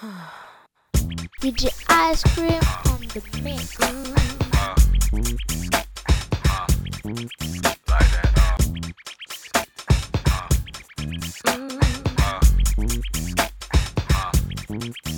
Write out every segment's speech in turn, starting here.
DJ Ice Cream on the mix. Say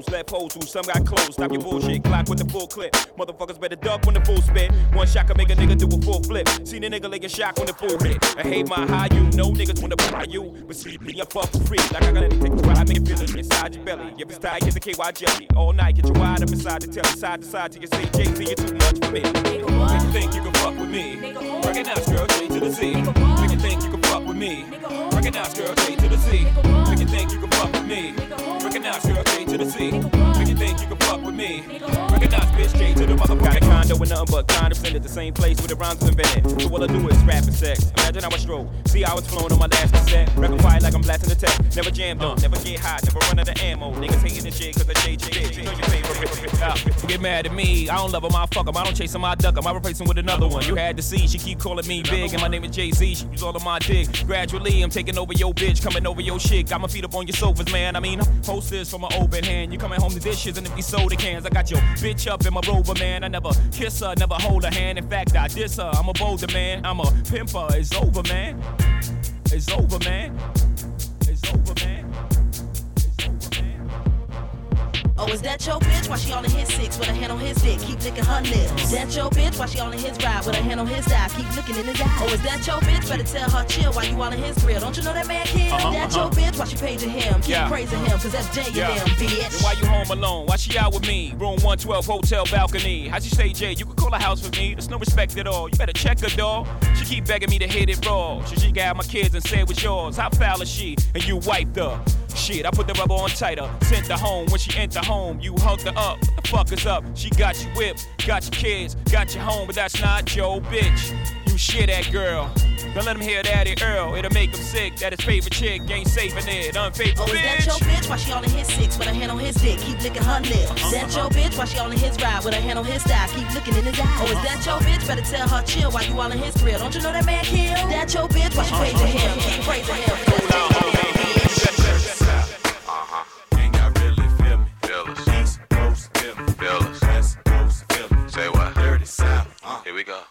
one eye closed. Left holes who some got closed. Stop your bullshit, clock with the full clip. Motherfuckers better duck when the full spit. One shot can make a nigga do a full flip. Seen a nigga laying shock when the full hit. I hate my high, you know niggas wanna buy you. But see me, I fuck for free. Like I got anything to try, make it feel it inside your belly. If it's tight, get the KY jelly. All night, get your wide up inside the telly. Side to side till you say Jay Z, you're too much for me. Make you think you can fuck with me. Recognize, girl, J to the Z. Make you think you can fuck with me. Recognize, girl, J to the Z. to. Make you think you can fuck with me. Recognize, bitch, J to the motherfucker. Got a condo with nothing but condoms at the same place where the rhymes invented. So all I do is rap and sex. Imagine how I stroke. See how it's flowing on my last cassette. Rapping quiet like I'm blasting the tech. Never jammed up, never get hot, never run out of ammo. Niggas hating the shit cause I JJ. You get mad at me. I don't love him, I fuck him. I don't chase him, I duck him. I replace him with another one. You had to see, she keep calling me big, and my name is Jay Z. She was all on my dick. Gradually, I'm taking over your bitch, coming over your shit. Got my feet up on your sofas, man. I mean, post this from an open hand. You coming home to dishes and empty soda cans. I got your bitch up in my rover, man. I never kiss her, never hold her hand. In fact, I diss her. I'm a bolder man. I'm a pimper. It's over, man. It's over, man. It's over, man. Oh, is that your bitch? Why she all in his six with a hand on his dick? Keep licking her lips. That your bitch? Why she all in his ride with a hand on his thigh? Keep looking in his eye. Oh, is that your bitch? Better tell her chill while you all in his grill. Don't you know that man kill? Uh-huh, that uh-huh. your bitch? Why she paging him? Keep Yeah. praising him, cause that's Jay Yeah. and them, bitch. why you home alone? Why she out with me? Room 112, hotel balcony. How'd you say, Jay? You could call a house for me. There's no respect at all. You better check her, dog. She keep begging me to hit it raw. She she got my kids and say it was yours. How foul is she? And you wiped her. Shit, I put the rubber on tighter. Sent her home. When she enter home, you hugged her up. What the fuck is up? She got you whipped, got your kids, got you home, but that's not your bitch. You shit that girl. Don't let him hear Daddy Earl. It'll make him sick that his favorite chick ain't saving it. Unfaithful Oh, is that your bitch? Why she all in his six with a hand on his dick? Keep licking her lips. Is that uh-huh. your bitch? Why she all in his ride with a hand on his thigh? Keep looking in his eye. Oh, is that your bitch? Better tell her chill while you all in his grill. Don't you know that man kill? That your bitch? Why she praising him? Keep praising him. South, uh. Here we go.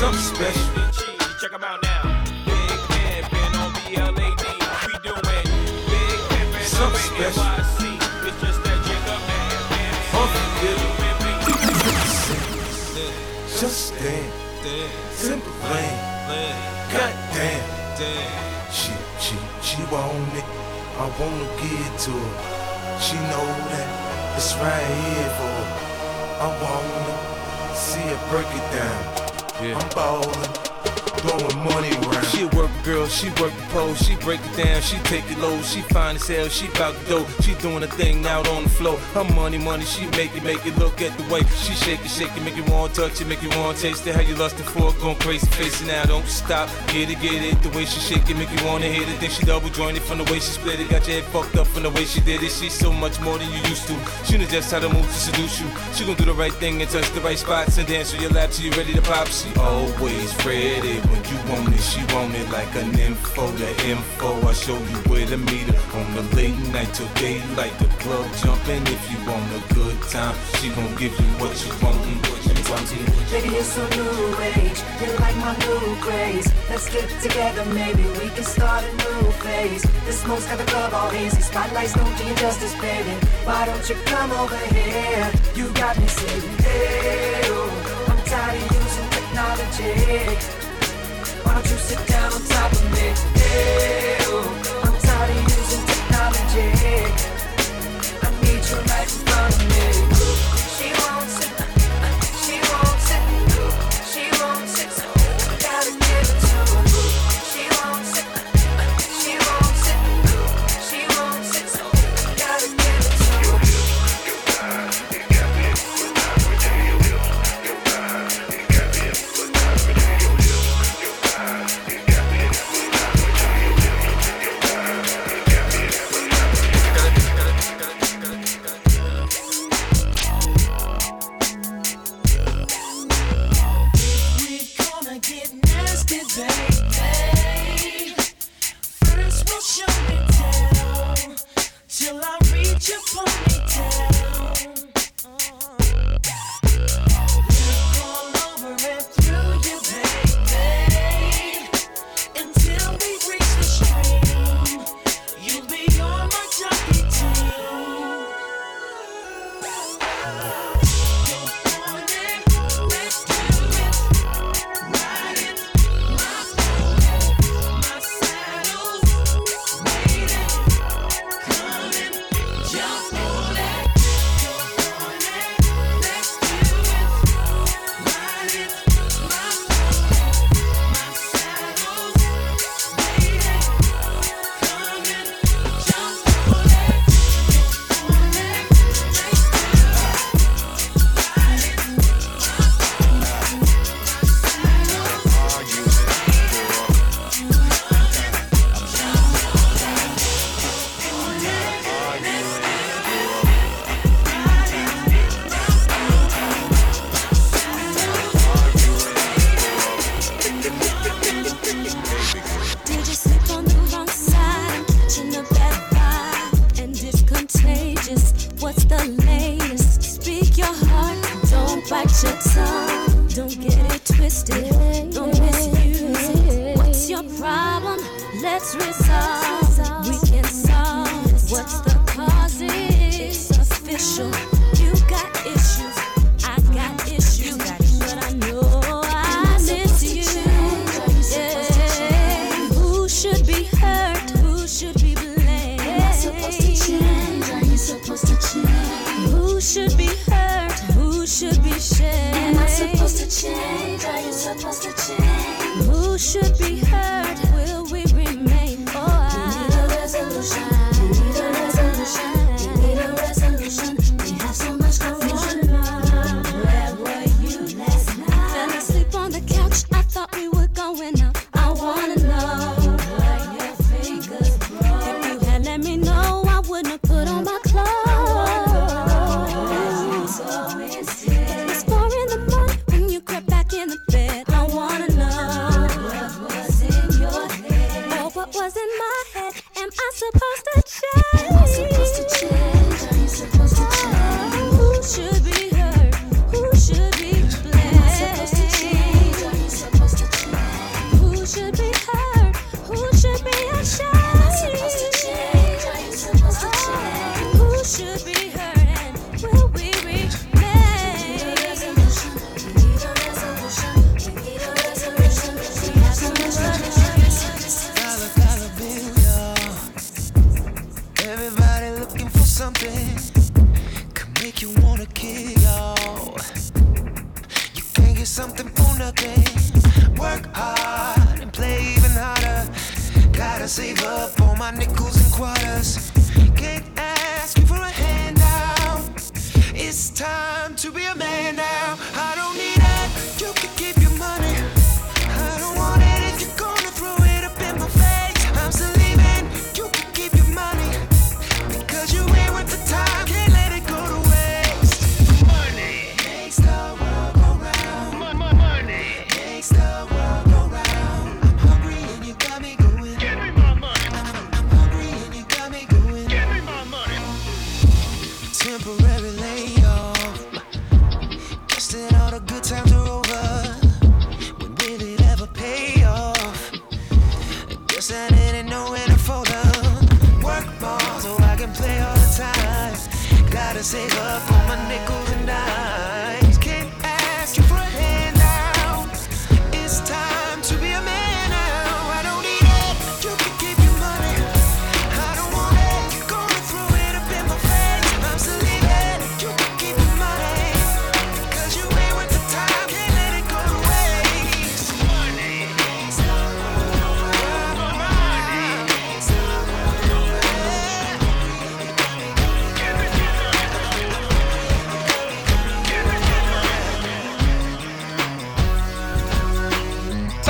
Something special. Check 'em out now. Big pimpin' on BLAD. We doing big pimpin' Something over special. NYC. It's just that jigger man, man. Just damn, simple lane. God damn, she she she want it. I wanna give it to her. She know that it's right here for her. I wanna see her break it down. I'm ballin', throwing money around. She a work girl, she work the pole, she break it down, she take it low, she fine as hell, she bout the dough, she doing a thing out on the floor. Her money, money, she make it, make it look at the way she shake it, shake it, make you want to touch it, make you want to taste it. How you lustin' for it, going crazy, face it now, don't stop, get it, get it. The way she shake it, make you wanna hit it. Then she double jointed from the way she split it, got your head fucked up from the way she did it. She's so much more than you used to. She knows just how to move to seduce you. She gon' do the right thing and touch the right spots and dance on your lap till you ready to pop. She always ready when you want it. She want it like an info, the info. I show you where to meet her on the late night till daylight. The club jumping if you want a good time. She gon' give you what you want, what you want. Baby, you're so new age. You're like my new craze. Let's get together, maybe we can start a new phase. The smoke's got the club all hazy. Spotlights don't do you justice, baby. Why don't you come over here? You got me saying, hey, I'm tired of using technology. I need you right in front of me.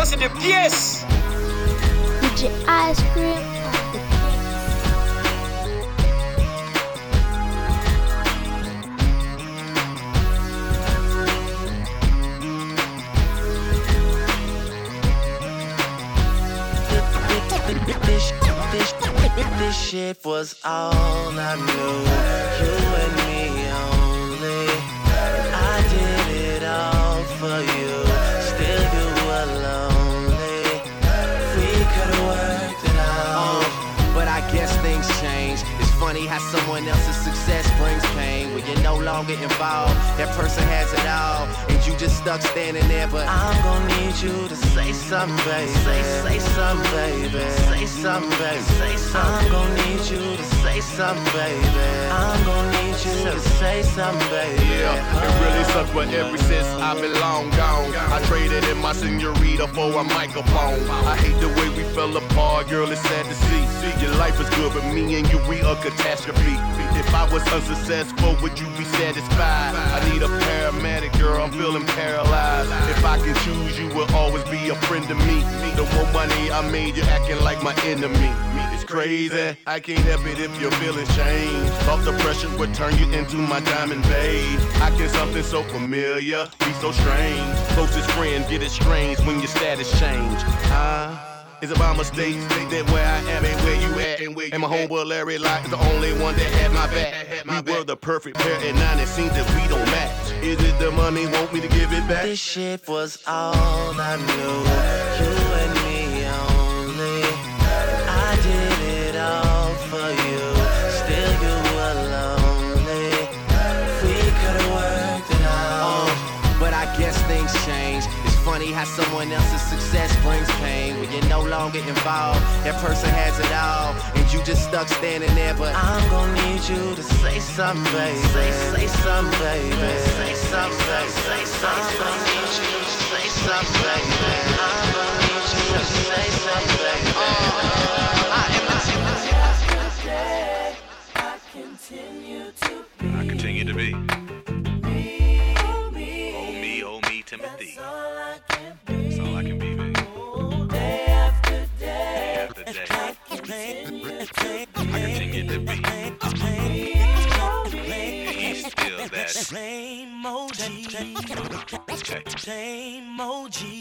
Ça, c'est des pièces. DJ Ice Cream. This shit was all I knew. you're no longer involved. That person has it all, and you just stuck standing there. But I'm gonna need you to say something, baby. Say, say something, baby. Say something, baby. Say something. I'm gonna need you to say something, baby. I'm gonna need you to say something, baby. Yeah, it really sucks, but ever since I've been long gone, I traded in my senorita for a microphone. I hate the way we fell apart, girl, it's sad to see. Your life is good, but me and you, we a catastrophe. If I was unsuccessful, would you be satisfied? I need a paramedic, girl, I'm feeling paralyzed. If I can choose, you will always be a friend to me. The more money I made, you acting like my enemy crazy. I can't help it if you're feeling shame. Thought the pressure would turn you into my diamond babe. I can something so familiar be so strange. Closest friend get it strange when your status change. Huh? It's about mistakes that where I am and where you at. And, where you and my homeboy Larry Lott is the only one that had my back. My we back. were the perfect pair, and now it seems that we don't match. Is it the money want me to give it back? This shit was all I knew. You funny how someone else's success brings pain when you're no longer involved. That person has it all, and you just stuck standing there. But I'm gonna need you to say something, baby. Say, say something, baby. Say something, say something. I'm gonna need you to say something, baby. same OG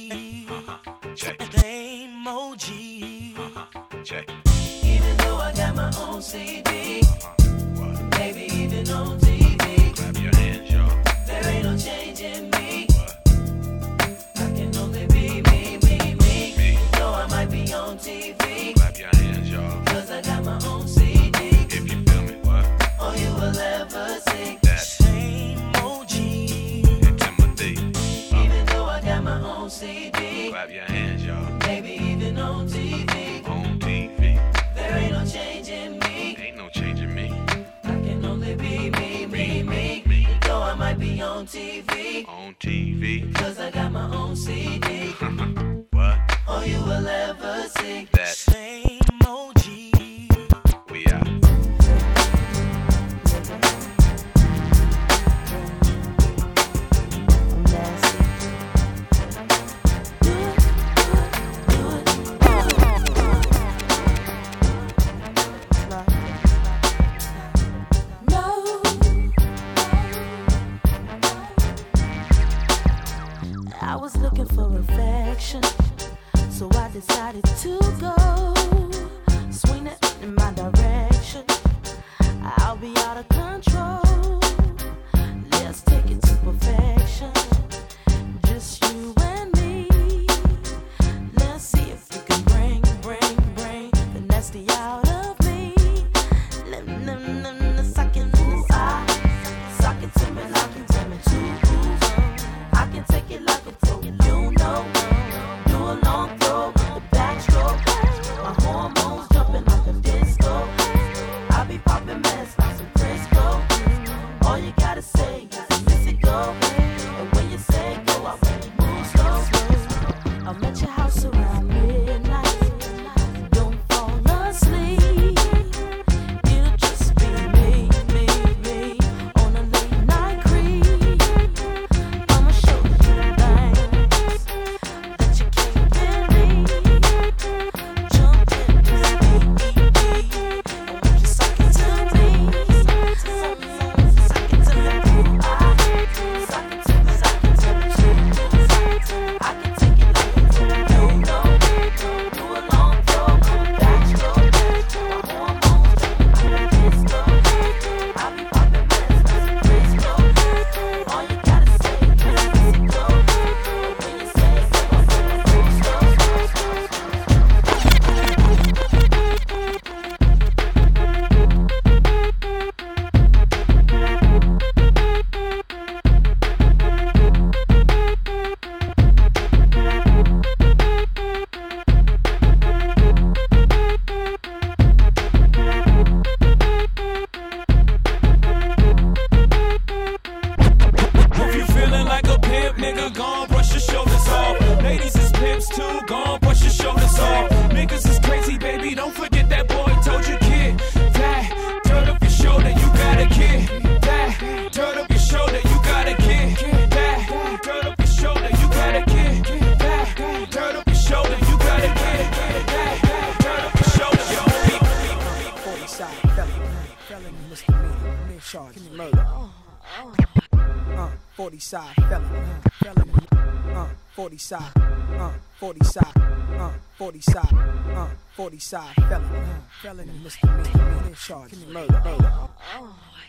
40 side felony. Felony, misdemeanor, charge, murder.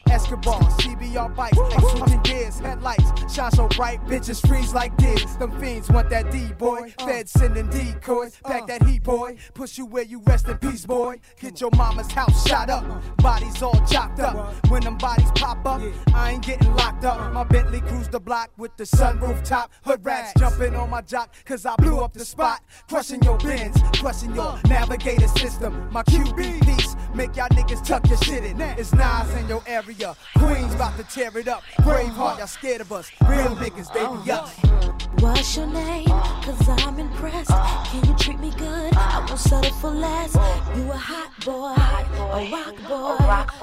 Escobar, CBR bikes, ice swimming gears, headlights, shine so bright, bitches freeze like this. Them fiends want that D boy, uh. Feds sending decoys, pack uh. that heat boy, push you where you rest in peace, boy. Get your mama's house shot up. Bodies all chopped up. When them bodies pop up, I ain't getting locked up. My Bentley cruise the block with the sunroof top. Hood rats jumping on my jock, cause I blew up the spot. Crushing your bins, crushing your navigator system. My QB piece, make y'all niggas tuck your shit in. It's Nas in your area. Queens about to tear it up. Braveheart, y'all scared of us. Real niggas, they be us. What's your name? Cause I'm impressed. Can you treat me good? I won't settle for less. You a hot boy a rock boy,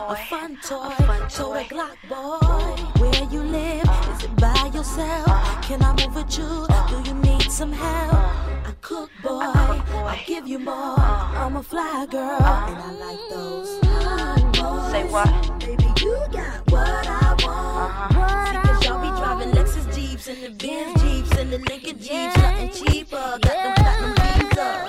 a fun toy, toy Glock boy. Where you live? Is it by yourself? Can I move with you? Do you need some help? I cook boy, I'll give you more. Uh-huh. I'm a fly girl, uh-huh. and I like those boys. Say what? Baby, you got what I want. Uh-huh. See, cause y'all be driving Lexus Jeeps and the Benz Jeeps and the Lincoln Jeeps, nothing cheaper. Got them platinum Jeeps up.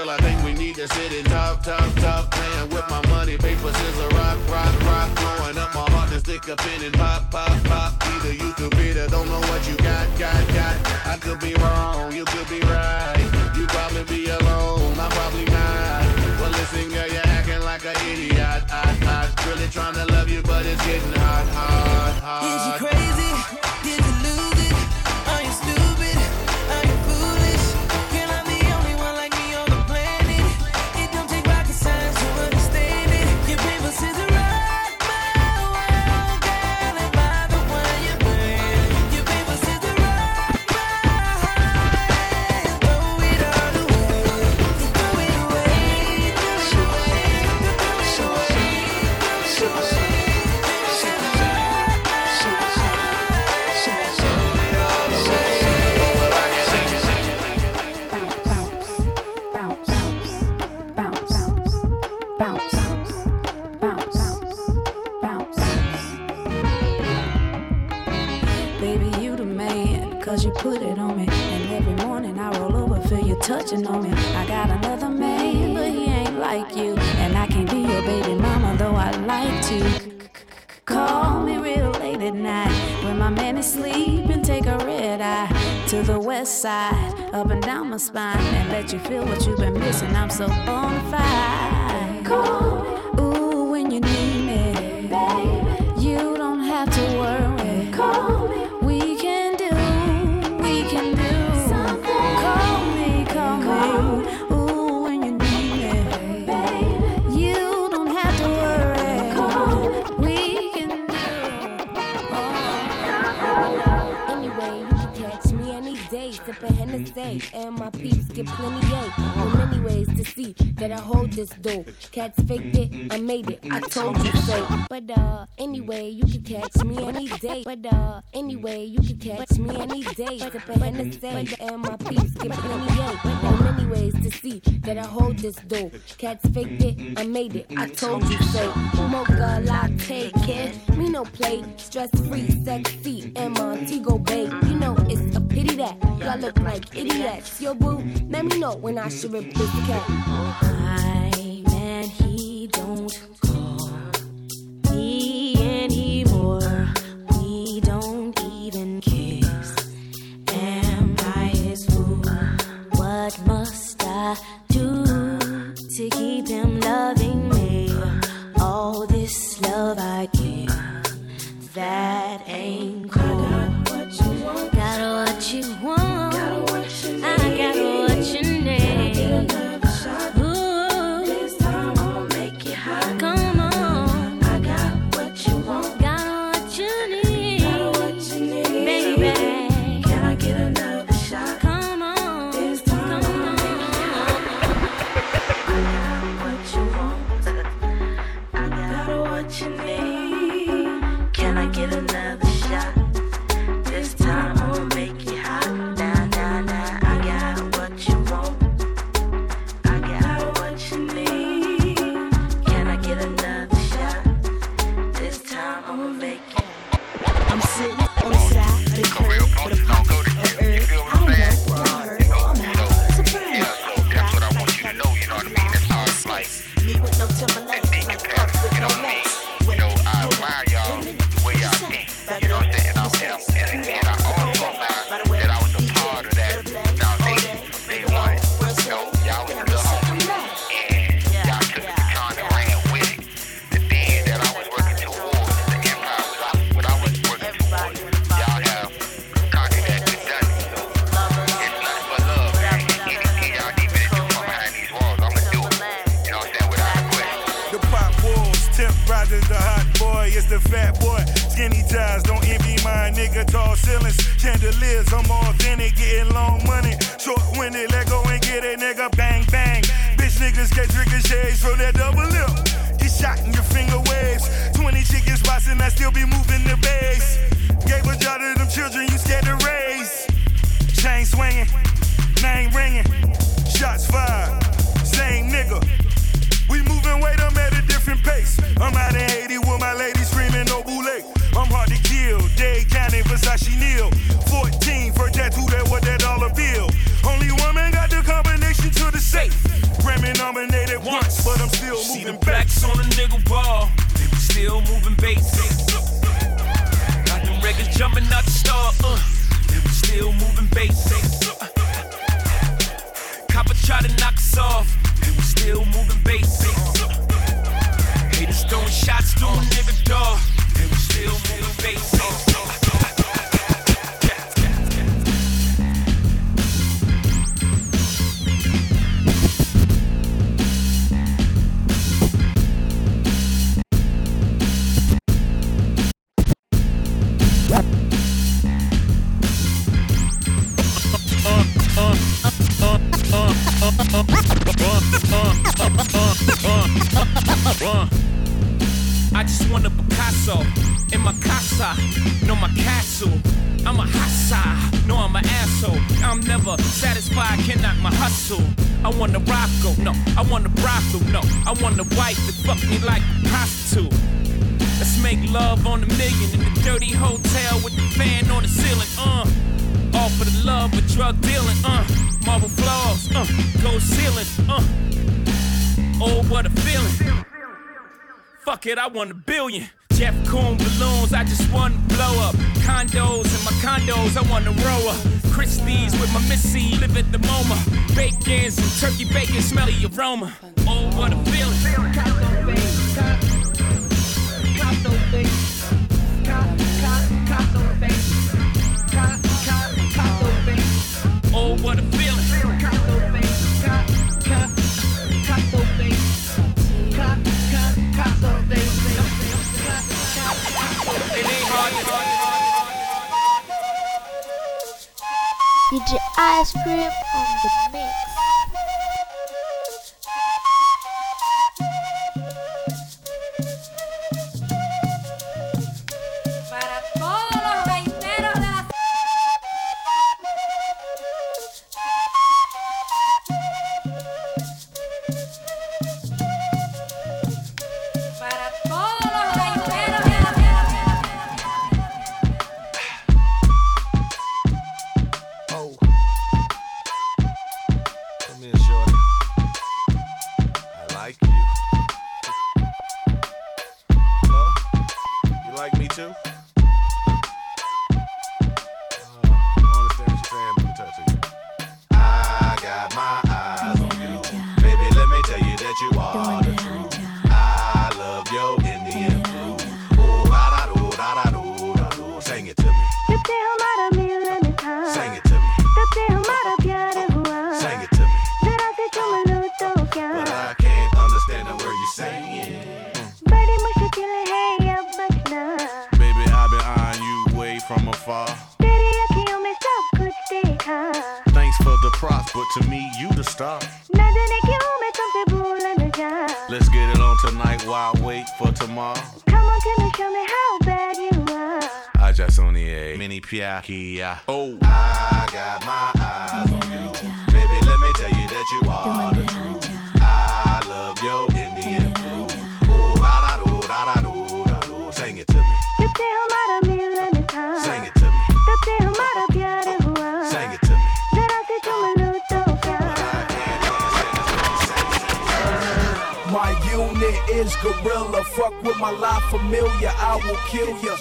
Girl, I think we need to sit and talk, talk, talk. Playing with my money, paper, scissor, rock, rock, rock. Blowing up my heart and stick a pin and pop, pop, pop. Either you could be the, don't know what you got, got, got. I could be wrong, you could be right. You probably be alone, I'm probably not. Well, listen, girl, you're acting like an idiot. I, I really trying to love you, but it's getting hot, hot, hot. Is you crazy? Did you Baby, you the man, cause you put it on me. And every morning I roll over, feel you touching on me. I got another man, but he ain't like you. And I can't be your baby mama, though I'd like to. Call me real late at night when my man is sleeping. Take a red eye to the west side, up and down my spine, and let you feel what you've been missing. I'm so bona fide. Call Hennessy, and my peeps get plenty yay. There many ways to see that I hold this dough. Cats faked it, I made it, I told you so. But uh, anyway, you can catch me any day. But uh, anyway, you can catch me any day, sipping Hennessy, and my peeps get plenty yay. There many ways to see that I hold this dough. Cats faked it, I made it, I told you so. Mocha latte, kid, me no play, stress free, sexy, and Montego Bay. You know it's a pity that y'all look like idiots. Yo, boo, let me know when I should rip this cat. Oh, my man, he don't call me anymore. We don't even kiss. Am I his fool? What must I do to keep him loving me? All this love I give, that ain't cool. Got what you want. Want a Picasso in my casa, no my castle. I'm a hassa, no I'm an asshole. I'm never satisfied, cannot my hustle. I want a Rothko, no, I want a brothel, no. I want a wife that fuck me like a prostitute. Let's make love on a million in the dirty hotel with the fan on the ceiling, uh. All for the love of drug dealing, uh. Marble floors, uh. Gold ceiling, uh. Oh, what a feeling. Fuck it, I want a billion. Jeff Koons balloons, I just want to blow up. Condos and my condos, I want to row up. Christie's with my missy, live at the MoMA. Bacons and turkey bacon, smelly aroma. Oh, what a feeling. DJ Ice Cream on the mix. From afar. Thanks for the props, but to me, you the star. Let's get it on tonight while I wait for tomorrow. Come on, tell me, show me how bad you are. I just only a mini piakia. Oh, I got my unit gorilla. Fuck with my life familiar, I will kill ya.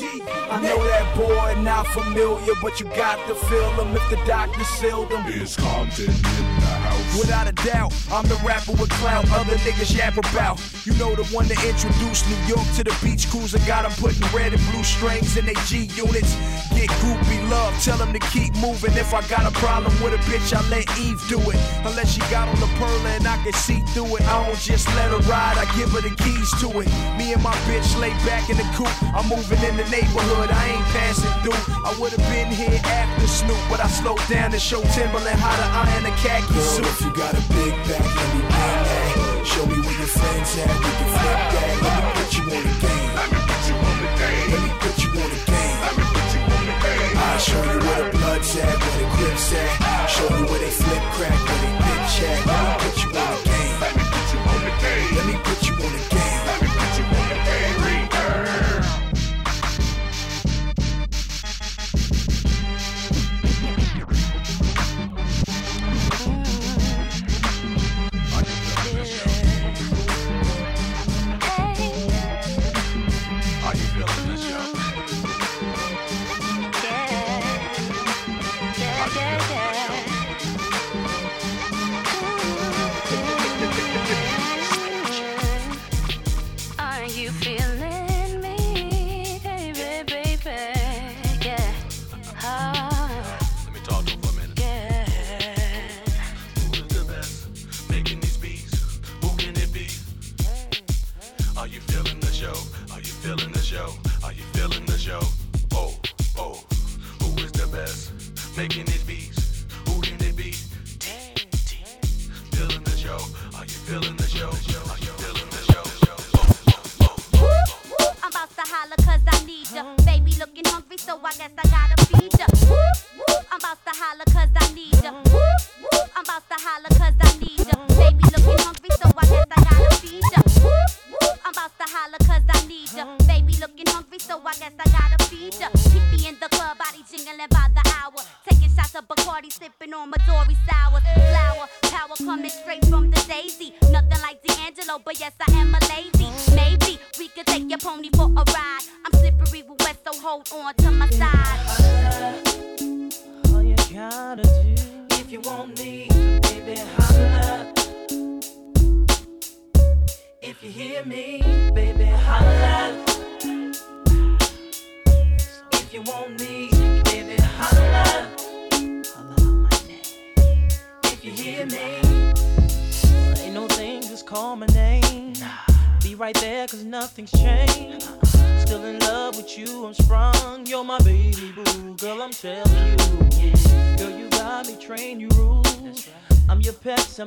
I know that boy not familiar, but you got to feel him if the doctor sealed him. Is Compton house? Without a doubt, I'm the rapper with clout other niggas yap about. You know the one that introduced New York to the beach cruiser. Got them putting red and blue strings in their G units. Get groupie love, tell them to keep moving. If I got a problem with a bitch, I let Eve do it. Unless she got on the pearl and I can see through it. I don't just let her ride, I give her the keys to it. Me and my bitch lay back in the coop. I'm moving in the neighborhood, I ain't passing through. I would've been here after Snoop, but I slowed down to show Timberland how to iron a khaki suit. If you got a big back, let me bang that. Show me where your friends at, we can flip that. Let me put you on the game. Let me put you on the game. Let me put you on the game. Show you where the blood's at, where the grips at. Show you where they flip crack, where they bitch at.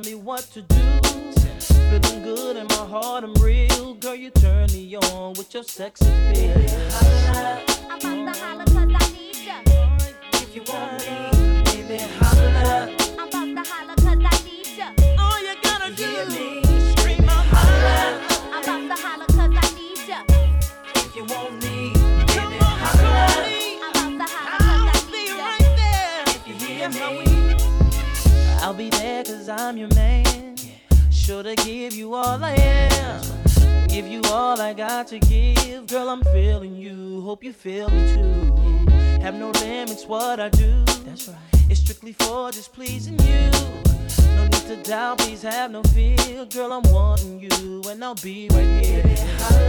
me what to do. Feeling good in my heart, I'm real. Girl, you turn me on with your sexy appeal. got to give. Girl, I'm feeling you. Hope you feel me too. Have no limits, what I do. That's right. It's strictly for just pleasing you. No need to doubt, please have no fear. Girl, I'm wanting you, and I'll be right here.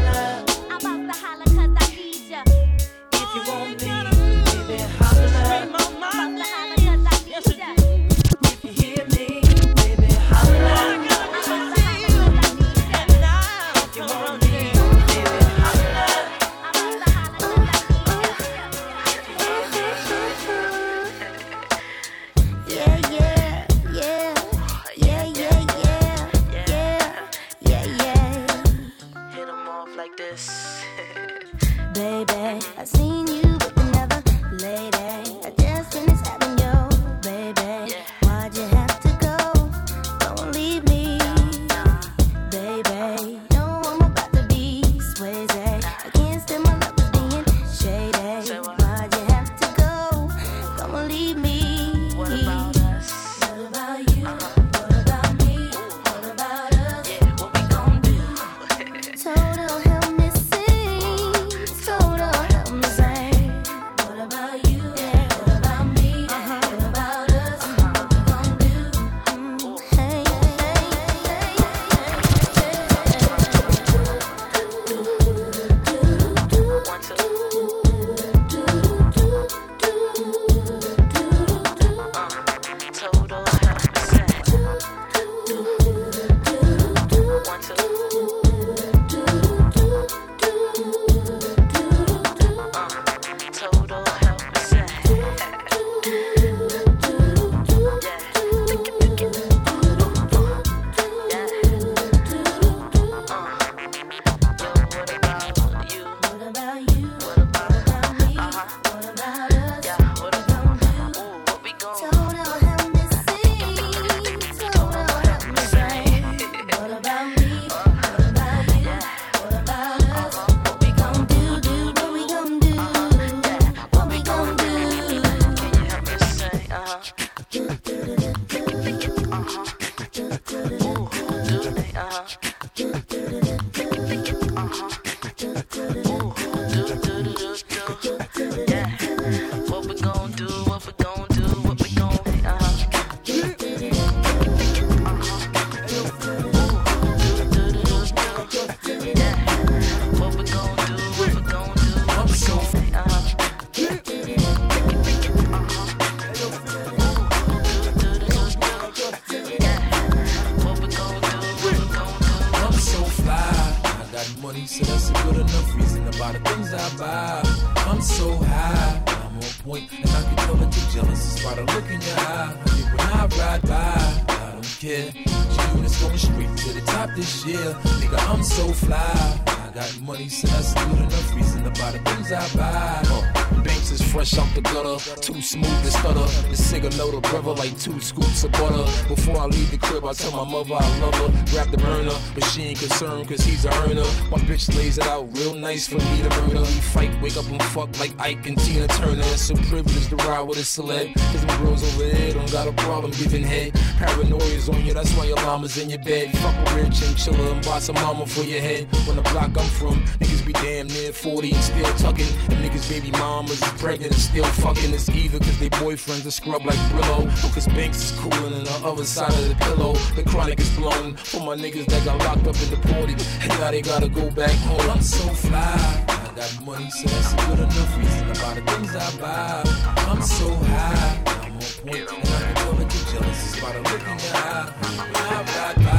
Know the brother like two scoops of butter. Before I leave the crib, I tell my mother I love her. Grab the burner, but she ain't concerned cause he's a earner. My bitch lays it out real nice for me to burn murder. We fight, wake up and fuck like Ike and Tina Turner. It's a privilege to ride with a celeb. Cause them girls over there don't got a problem giving head. Paranoia's on you, that's why your llama's in your bed. Fuck a rich and chiller and boss a mama for your head. When the block I'm from, niggas be damn near 40 and still tucking. And niggas baby mamas is pregnant and still fucking. It's either cause they boyfriends are scrub like Brillo. Or cause Banks is coolin' on the other side of the pillow. The chronic is blown for my niggas that got locked up and deported. And now they gotta go back home. I'm so fly. I got money, so that's a good enough reason about the things I buy. I'm so high. I'm on point, and I can tell that you're jealous. By the look in your eye. I ride by,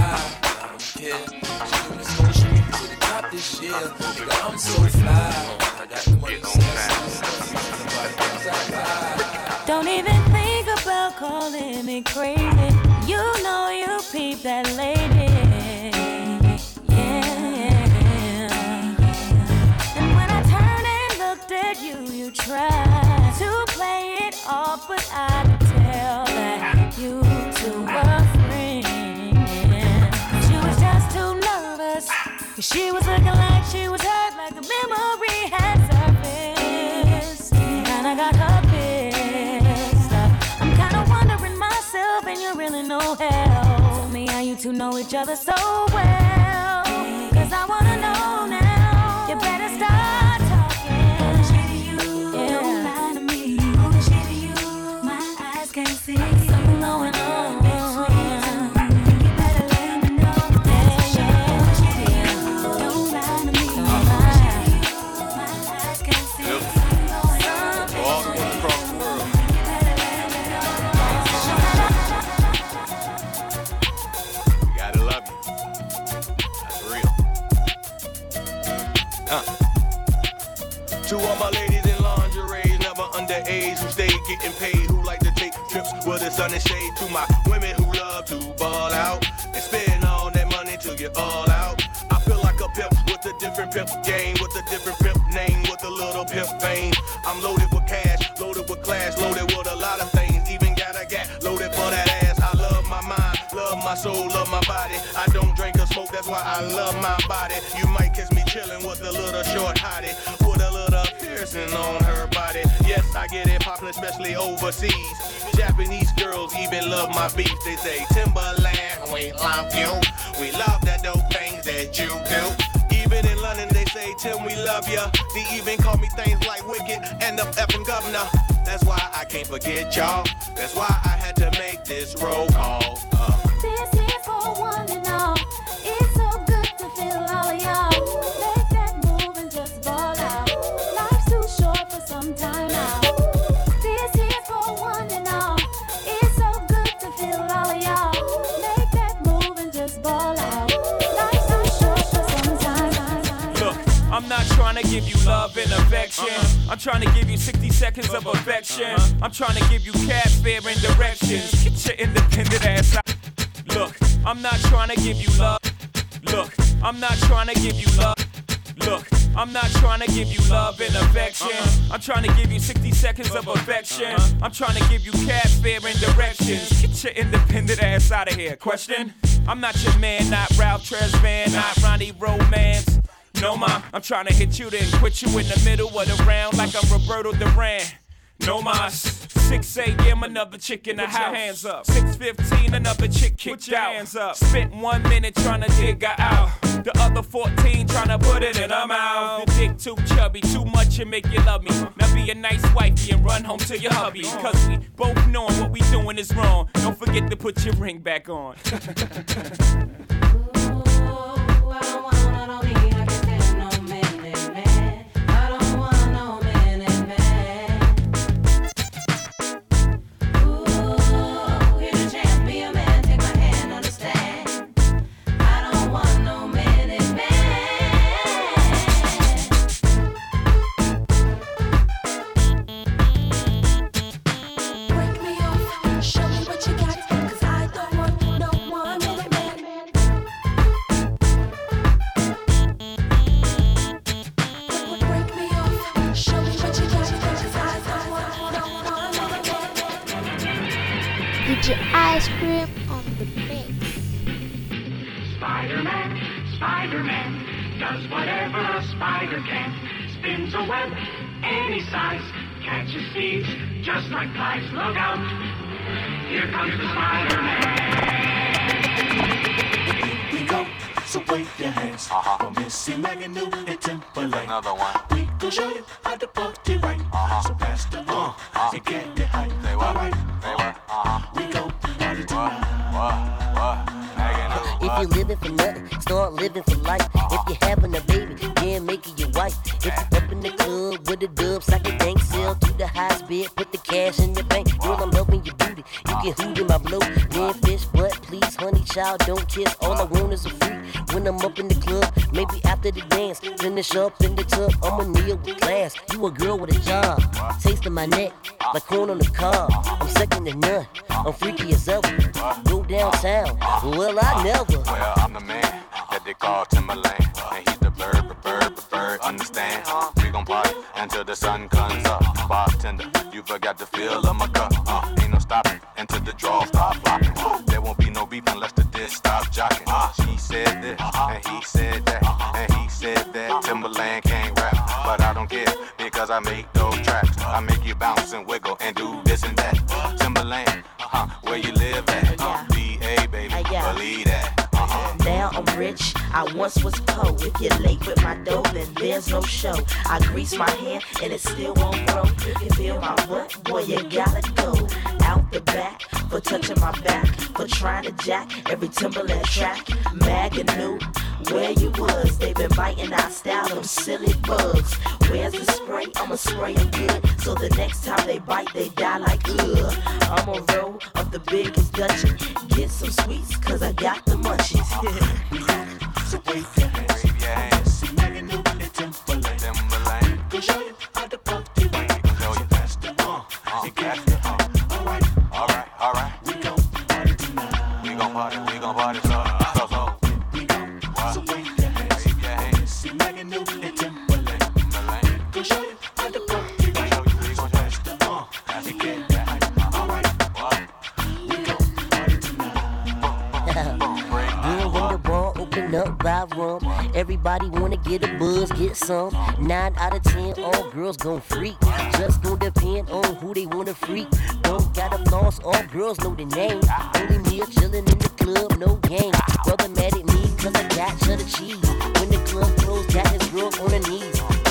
I don't care. G-Unit's going straight to the top this year. Nigga, I'm so fly. I got money, calling me crazy. You know you peep that lady. Yeah. And when I turned and looked at you, you tried to play it off, but I could tell that you two were friends. She was just too nervous. She was looking like she was hurt, hell. Me how you two know each other so well. Cause I wanna know now. Getting paid, who like to take trips with the sun and shade. To my women who love to ball out and spend all that money till you're all out. I feel like a pimp with a different pimp game, with a different pimp name, with a little pimp fame. I'm loaded with cash, loaded with class, loaded with a lot of things. Even got a gat loaded for that ass. I love my mind, love my soul, love my body. I don't drink or smoke, that's why I love my body. You might catch me chilling with a little short hottie, piercing on her body. Yes, I get it poppin', especially overseas. Japanese girls even love my beef. They say Timbaland, we love you. We love that dope things that you do. Even in London, they say, Tim, we love ya. They even call me things like Wicked and the effing governor. That's why I can't forget y'all. That's why I had to make this roll call. Uh. And affection. I'm trying to give you 60 seconds of affection. I'm trying to give you cab fare and directions. Get your independent ass out. Look, I'm not trying to give you love. Look, I'm not trying to give you love. Look, I'm not trying to give you love and affection. I'm trying to give you 60 seconds of affection. I'm trying to give you cab fare and directions. Get your independent ass out of here. Question? I'm not your man, not Ralph Tresvant, not Ronnie Romance. No, ma, I'm trying to hit you, then quit you in the middle of the round like I'm Roberto Duran. No mas, 6 a.m. another chick in the Put your hands up. 6:15 another chick kicked Put your out. hands up. Spent one minute trying to dig her out. The other 14 trying to put it in her mouth. The dick too chubby, too much and make you love me. Now be a nice wifey and run home to your hubby. Cause we both knowing what we doing is wrong. Don't forget to put your ring back on. a kneel with class. You a girl with a job, tasting my neck like corn on the cob. I'm second to none. I'm freaky as ever. Go downtown. Well, I never. Well, I'm the man that they call Timbaland. And he's the bird, the bird, the bird. Understand? We gon' party until the sun comes up. Bartender, you forgot to fill up my cup. Uh, ain't no stopping until the draw stop blocking. There won't be no beef unless the disc stop jocking. She said this, and he said don't care because I make those tracks. I make you bounce and wiggle and do this and that. Timbaland, uh, where you live at? Uh, B.A. baby, believe that. Now I'm rich, I once was poor. If you're late with my dough, then there's no show. I grease my hair and it still won't grow. If you feel my butt, boy, you gotta go. Out the back, for touching my back, for trying to jack every Timbaland track. Mag and new, where you was, they been biting our style, them silly bugs. Where's the spray? I'ma spray them good, so the next time they bite, they die like ugh. I'ma roll up the biggest Dutchie, get some sweets, cause I got the munchies. Timberlake. Timberlake. We gon' party right. So pass the up by rum, everybody wanna get a buzz, get some. Nine out of ten, all girls gon' freak. Just gon' depend on who they wanna freak. Don't gotta floss, all girls know the name. Only me chillin' in the club, no game. Brother mad at me cause I got cheddar cheese. When the club closed, got his girl on her knees.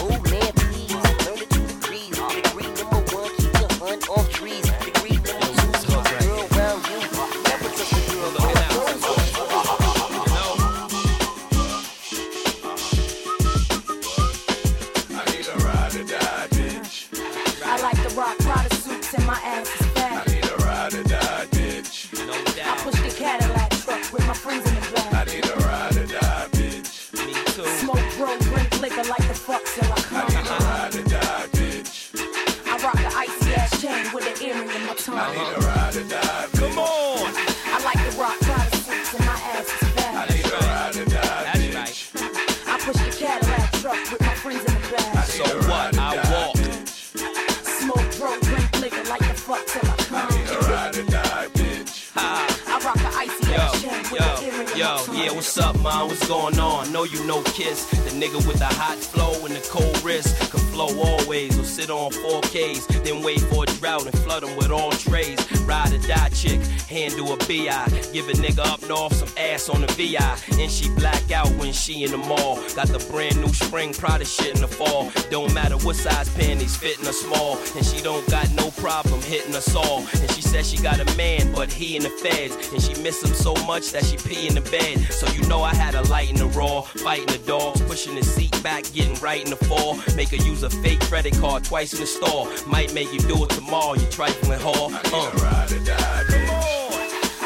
What's up, man? What's going on? Know you know Kiss, the nigga with the hot flow and the cold wrist. Can flow always or sit on 4Ks, then wait for a drought and flood them with all trays. Ride or die chick, handle a BI. Give a nigga up north some ass on the VI. And she black out when she in the mall. Got the brand new spring Prada shit in the fall. Don't matter what size panties, fitting her small. And she don't got no problem hitting us all. And she said she got a man, but he in the feds. And she miss him so much that she pee in the bed. So you know I had a light in the raw, fighting the dogs, pushing the seat back, getting right in the fall. Make her use a fake credit card twice in the store. Might make you do it tomorrow, you trifling whore. Uh.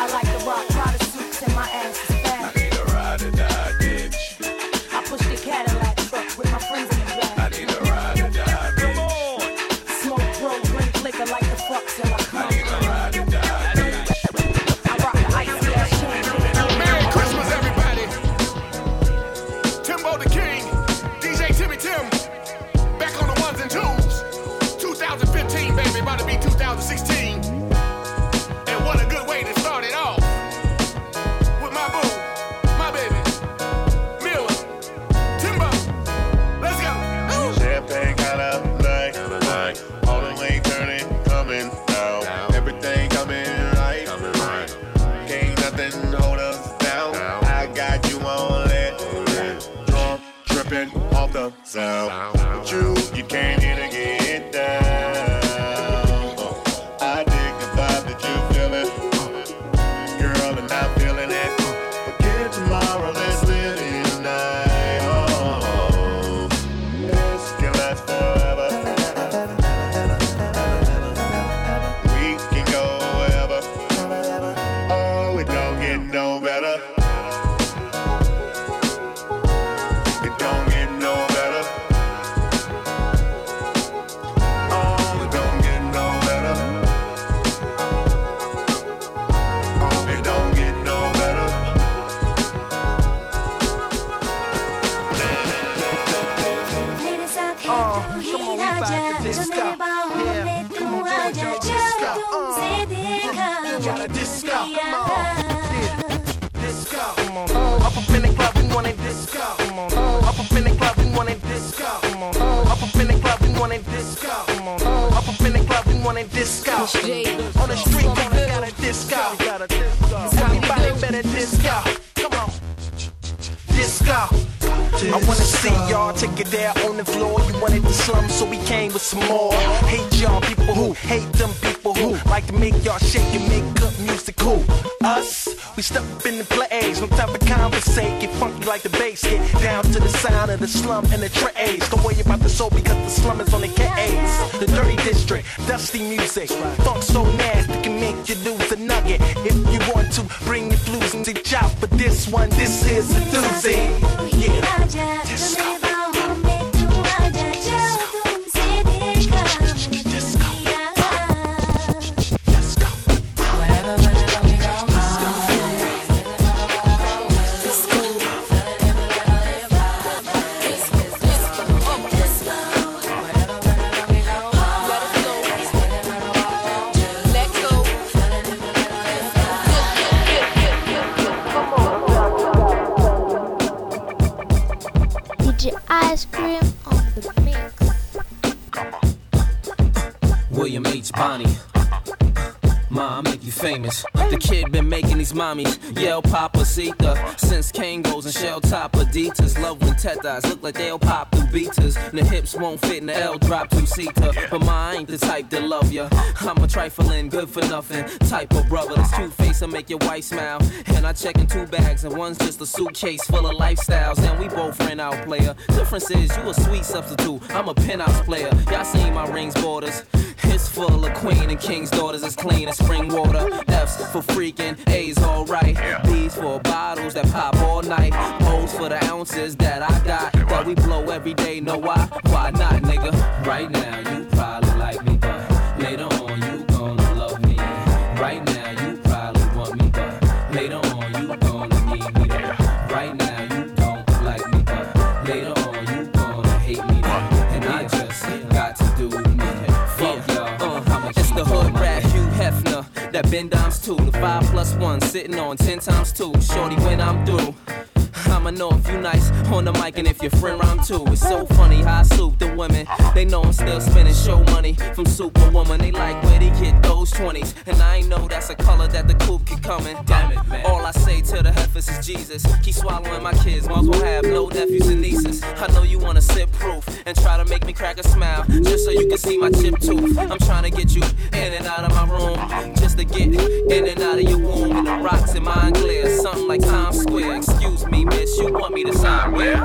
I like the rock Prada slum and the trays. Drop two seater. But ma, I ain't the type that love ya. I'm a trifling, good for nothing type of brother. That's two face, I make your wife smile. And I check in two bags, and one's just a suitcase full of lifestyles. And we both ran out player. Difference is you a sweet substitute. I'm a penthouse player. Y'all seen my rings borders. It's full of queen and king's daughters. It's clean as spring water. F's for freaking, A's alright. B's for bottles that pop all night. O's for the ounces that I got. That we blow every day. Know why? Two. The five plus one, sitting on ten times two. Shorty, when I'm through. I'ma know if you nice on the mic and if your friend rhyme too. It's so funny how I soup the women. They know I'm still spending show money from Superwoman. They like where they get those 20s. And I ain't know that's a color that the coupe keep coming. Damn it, man. All I say to the heifers is Jesus. Keep swallowing my kids, might as well have no nephews and nieces. I know you wanna sit proof and try to make me crack a smile just so you can see my chip tooth. I'm trying to get you in and out of my room just to get in and out of your womb. And the rocks in my clear, something like Times Square. Excuse me, miss, you want me to sign where?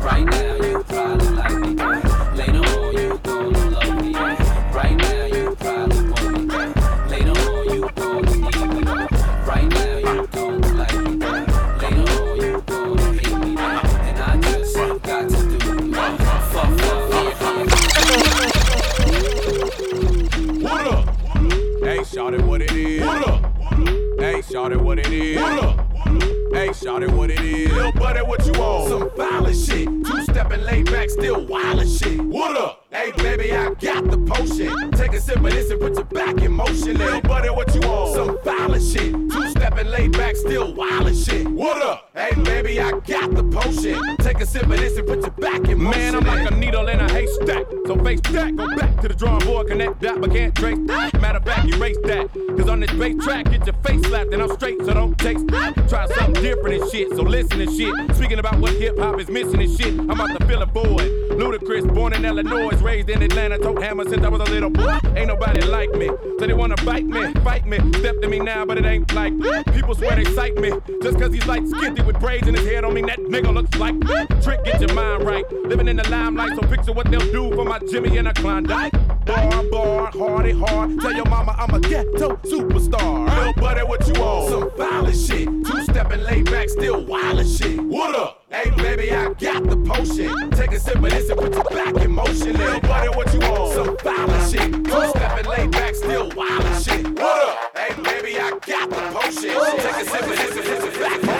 Right now, you probably like me. girl. Later on, you gonna love me. yeah. Right now, you probably want me. girl. Later on, you gonna need me. girl. Right now, you don't like me. girl. Later on, you gonna hate me. girl. And I just got to do uh, fuck, What up? Hey, shout it what it is. What up? Hey, shout it what it is. What up? Hey, shout it what it is. Lil' buddy, what you on? Some violent shit. Two stepping laid back, still wild shit. What up? Hey, baby, I got the potion. Take a sip of this and put your back in motion. Lil' buddy, what you want? Some violent shit. Two stepping laid back, still wild shit. What up? Hey, baby, I got the potion. Take a sip of this and put your back in motion. Man, I'm like a needle in a haystack. So face that, go back to the drawing board, connect that, but can't trace that. Matter of fact, erase that. Cause on this bass track, get your face slapped, and I'm straight, so don't taste that. Try something different and shit, so listen and shit. Speaking about what hip hop is missing and shit, I'm out to fill a void. Ludacris, born in Illinois, raised in Atlanta, tote hammer since I was a little boy. Ain't nobody like me, so they wanna bite me, fight me. Step to me now, but it ain't like people swear they cite me. Just cause he's like skitty with braids in his head, don't mean that nigga looks like me. trick. Get your mind right, living in the limelight, so picture what they'll do for my Jimmy and a Klondike. Bar, bar, hardy, hard. Tell your mama I'm a ghetto superstar. Lil' buddy, what you on? Some violent shit. Two stepping laid back, still wild shit. What up? Hey, baby, I got the potion. Take a sip of this and put your back in motion. Lil' buddy, what you want? Some violent shit. Two stepping laid back, still wild shit. What up? Hey, baby, I got the potion. Take a sip of this and put your back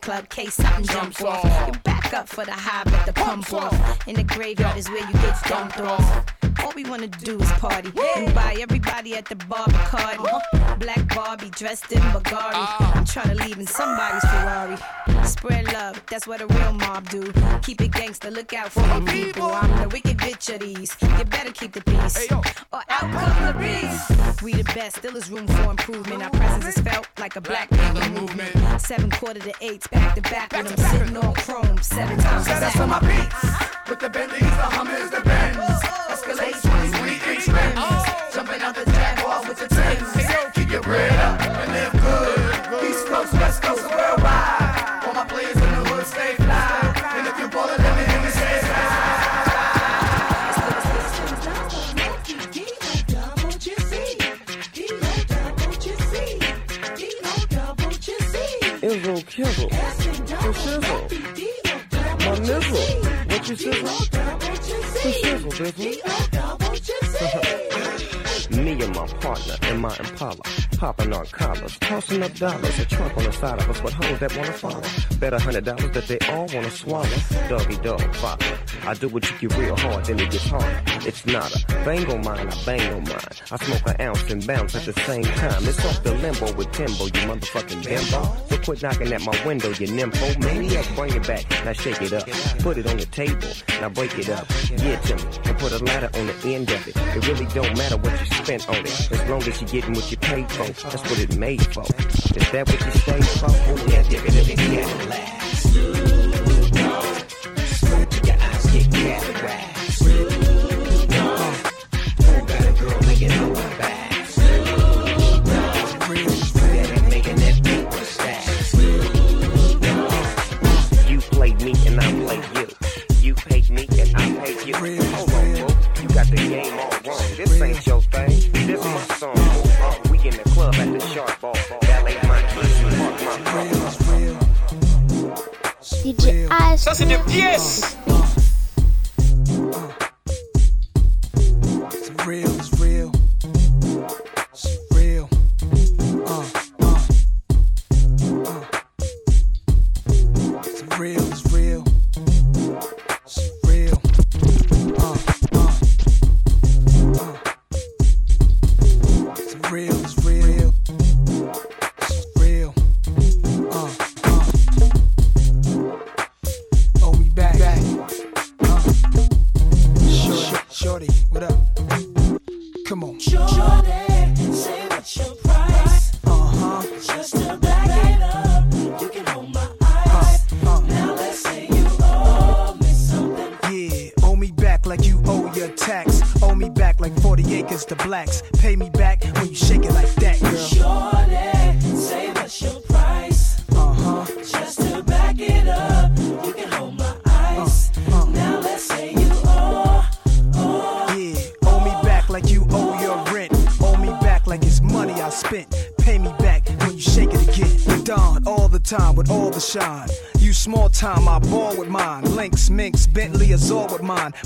club, case something jumps off. You back up for the high, but the pump off. In the graveyard is where you get dumped off. All we wanna do is party and buy everybody at the bar Bacardi. Black Barbie dressed in Bulgari. I'm trying to leave in somebody's Ferrari. Spread love, that's what a real mob do. Keep it gangster, look out for the people. I'm the wicked bitch of these. You better keep the peace, or out come the beast. We the best, still is room for improvement. Our presence is felt like a black panther movement. Seven quarter to eights, back to back with them sitting on chrome seven times. Us on my beats. With the Bentleys, the Hummers, the Benz. Escalade 20, 23 Benz. Jumping out the Jaguar with the Timbs. Keep your bread up and live good. East Coast, West Coast, worldwide. All my players in the hood stay fly. And if you're ballin', let me hear me say Izzo Kizzle, the shizzle, my nizzle, what you sizzle? The shizzle, bizzle. Me and my partner and my Impala, popping on collars, tossing up dollars, a trunk on the side of us with hoes that wanna follow. Bet a hundred dollars that they all wanna swallow. Doggy dog, father. I do what you get real hard, then it gets hard. It's not a bang on mine, I bang on mine. I smoke an ounce and bounce at the same time. It's off the limbo with Timbo, you motherfucking bimbo. So quit knocking at my window, you nympho. Maniac, bring it back, now shake it up. Put it on the table, now break it up. Give it to me, and put a ladder on the end of it. It really don't matter what you on it, as long as you getting what you paid for. That's what it made for. Is that what you stayed for? Oh yeah, dig it, yeah. Ça, c'est des pièces.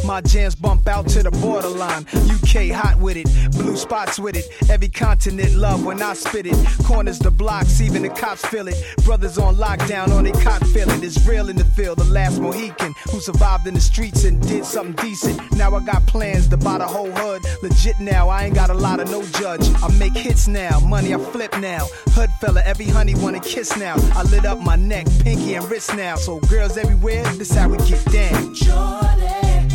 My jams bump out to the borderline. UK hot with it, blue spots with it. Every continent love when I spit it. Corners the blocks, even the cops feel it. Brothers on lockdown, on they cot feeling. It's real in the field. The last Mohican who survived in the streets and did something decent. Now I got plans to buy the whole hood. Legit now, I ain't got a lot of no judge. I make hits now, money I flip now. Hood fella, every honey wanna kiss now. I lit up my neck, pinky and wrist now. So girls everywhere, this how we get down. Jordan.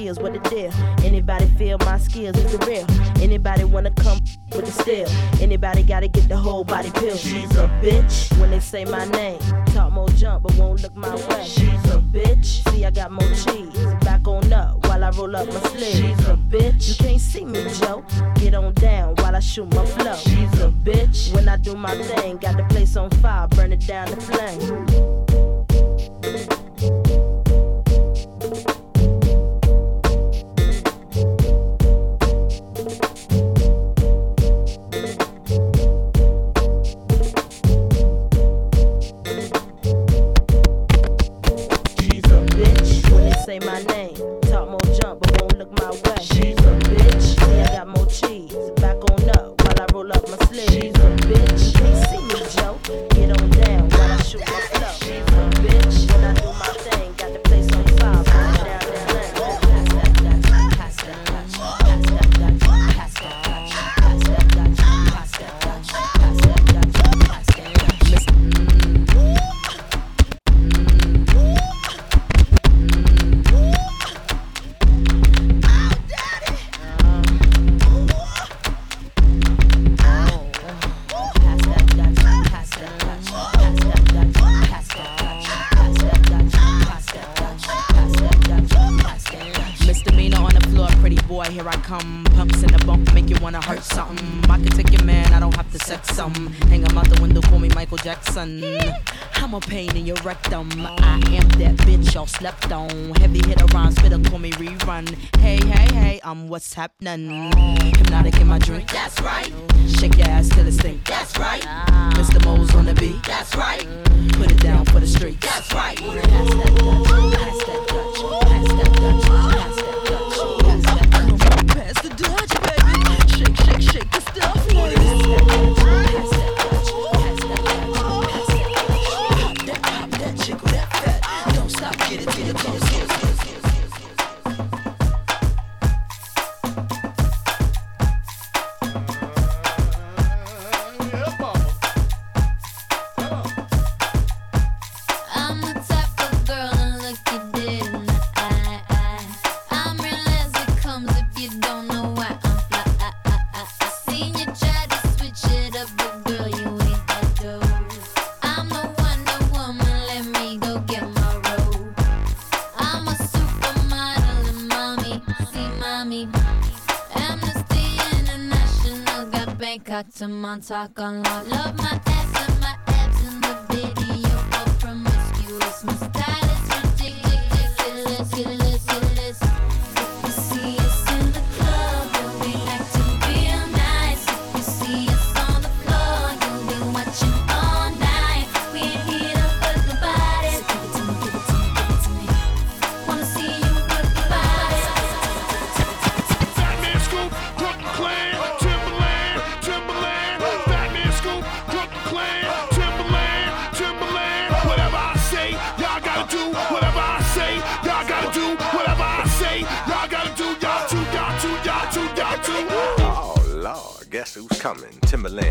skills, what the deal? Anybody feel my skills is the real? Anybody wanna come with the steel? Anybody gotta get the whole body pill? She's a bitch when they say my name. none Sakan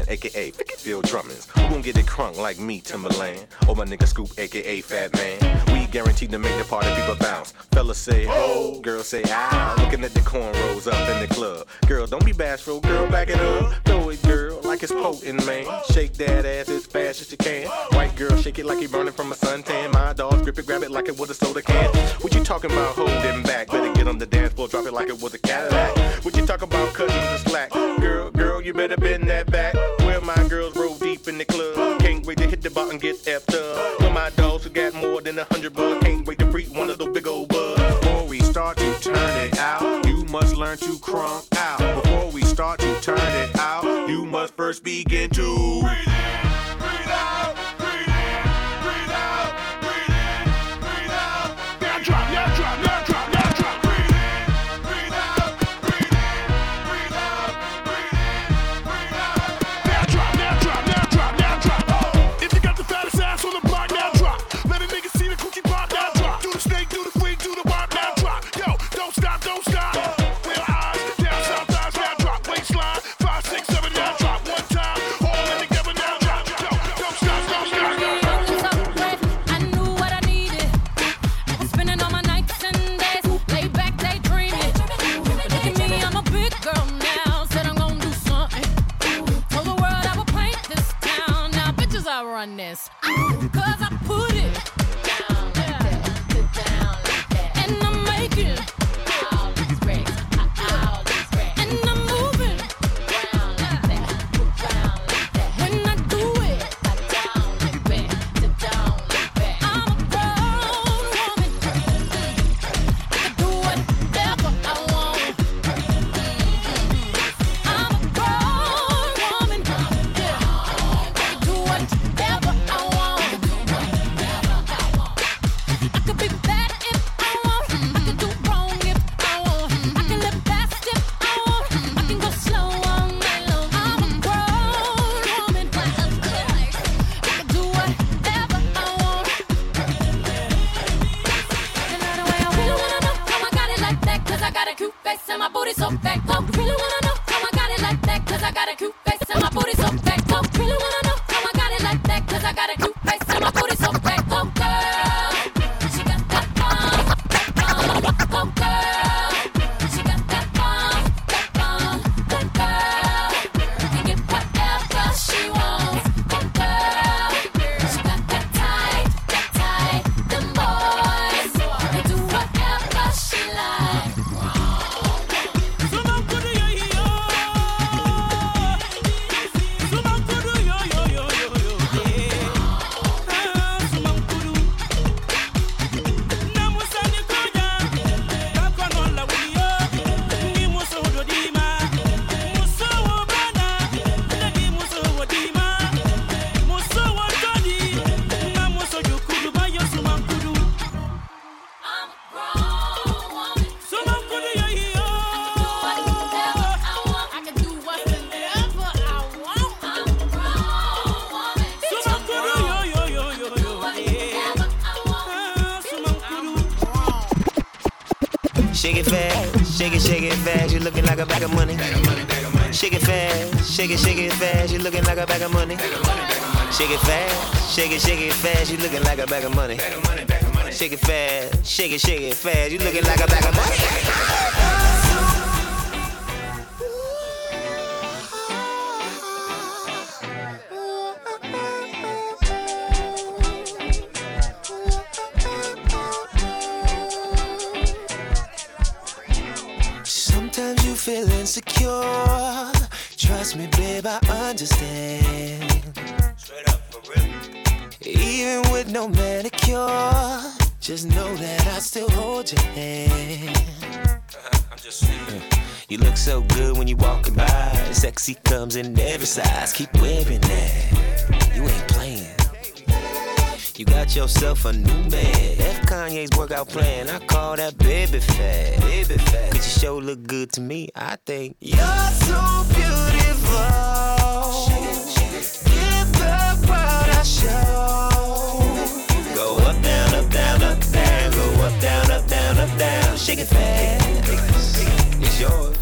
aka Bill Drummins. Who gon' get it crunk like me, Timbaland? Or my nigga Scoop, aka Fat Man. We guaranteed to make the party people bounce. Fellas say ho, oh. girls say ah. Looking at the cornrows up in the club. Girl, don't be bashful, girl, back it up. Throw it, girl, like it's potent, man. Shake that ass as fast as you can. White girl, shake it like you burning from a suntan. My dogs grip it, grab it like it was a soda can. What you talking about holding back? Better get on the dance floor, drop it like it was a Cadillac. What you talking about cutting the slack? Girl, girl, you better bend that back. Tell my girls roll deep in the club. Can't wait to hit the button, get effed up. Know my dogs who got more than a hundred bucks. Can't wait to free one of those big old bugs. Before we start to turn it out, you must learn to crunk out. Before we start to turn it out, you must first begin to. shake it, shake it fast. You looking like a bag of money. Shake it fast, shake it, shake it fast. You looking like a bag of money. Bag of money. Shake it fast, shake it, shake it fast. You looking like a bag of money. feel insecure trust me, babe, I understand. Straight up, for real. Even with no manicure, just know that I still hold your hand. Uh-huh, I'm just saying. You look so good when you walking by. Sexy comes in every size. Keep wearing that. You ain't. You got yourself a new man. That's Kanye's workout plan. I call that baby fat. Baby fat. Cause you sure look good to me. I think you're so beautiful. Show. Go up, down, up, down, up, down. Go up, down, up, down, up, down. Shake it fast. It's yours.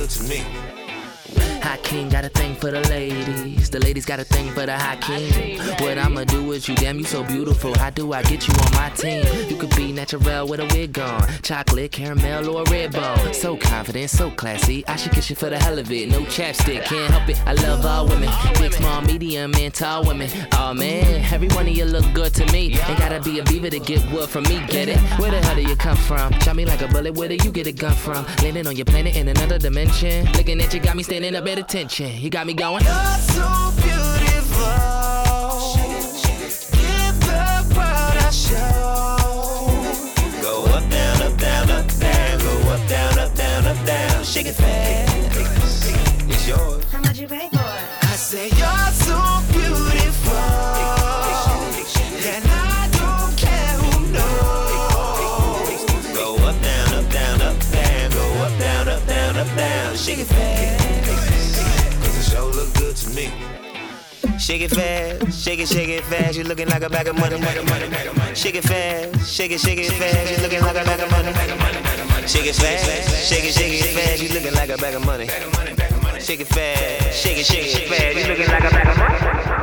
Good to me. King got a thing for the ladies. The ladies got a thing for the hot king. What I'ma do with you? Damn, you so beautiful. How do I get you on my team? You could be natural with a wig on. Chocolate, caramel, or a red bone. So confident, so classy. I should kiss you for the hell of it. No chapstick, can't help it. I love all women. Big, small, medium, and tall women. Oh man, every one of you look good to me. Ain't gotta be a beaver to get wood from me. Get it? Where the hell do you come from? Shot me like a bullet. Where do you get a gun from? Landing on your planet in another dimension. Looking at you got me standing up at attention. You got me going. You're so beautiful. Give the world a show. Go up, down, up, down, up, down. Go up, down, up, down, up, down. Shake it fast. It's yours. How much you pay for it? I say Shake it fast, shake it, shake it fast. You looking like a bag of money. Shake it fast, shake it, shake it fast. You looking like a bag of money. Shake it fast, shake it, shake it fast. You looking like a bag of money. Shake it fast, shake it, shake it fast. You looking like a bag of money.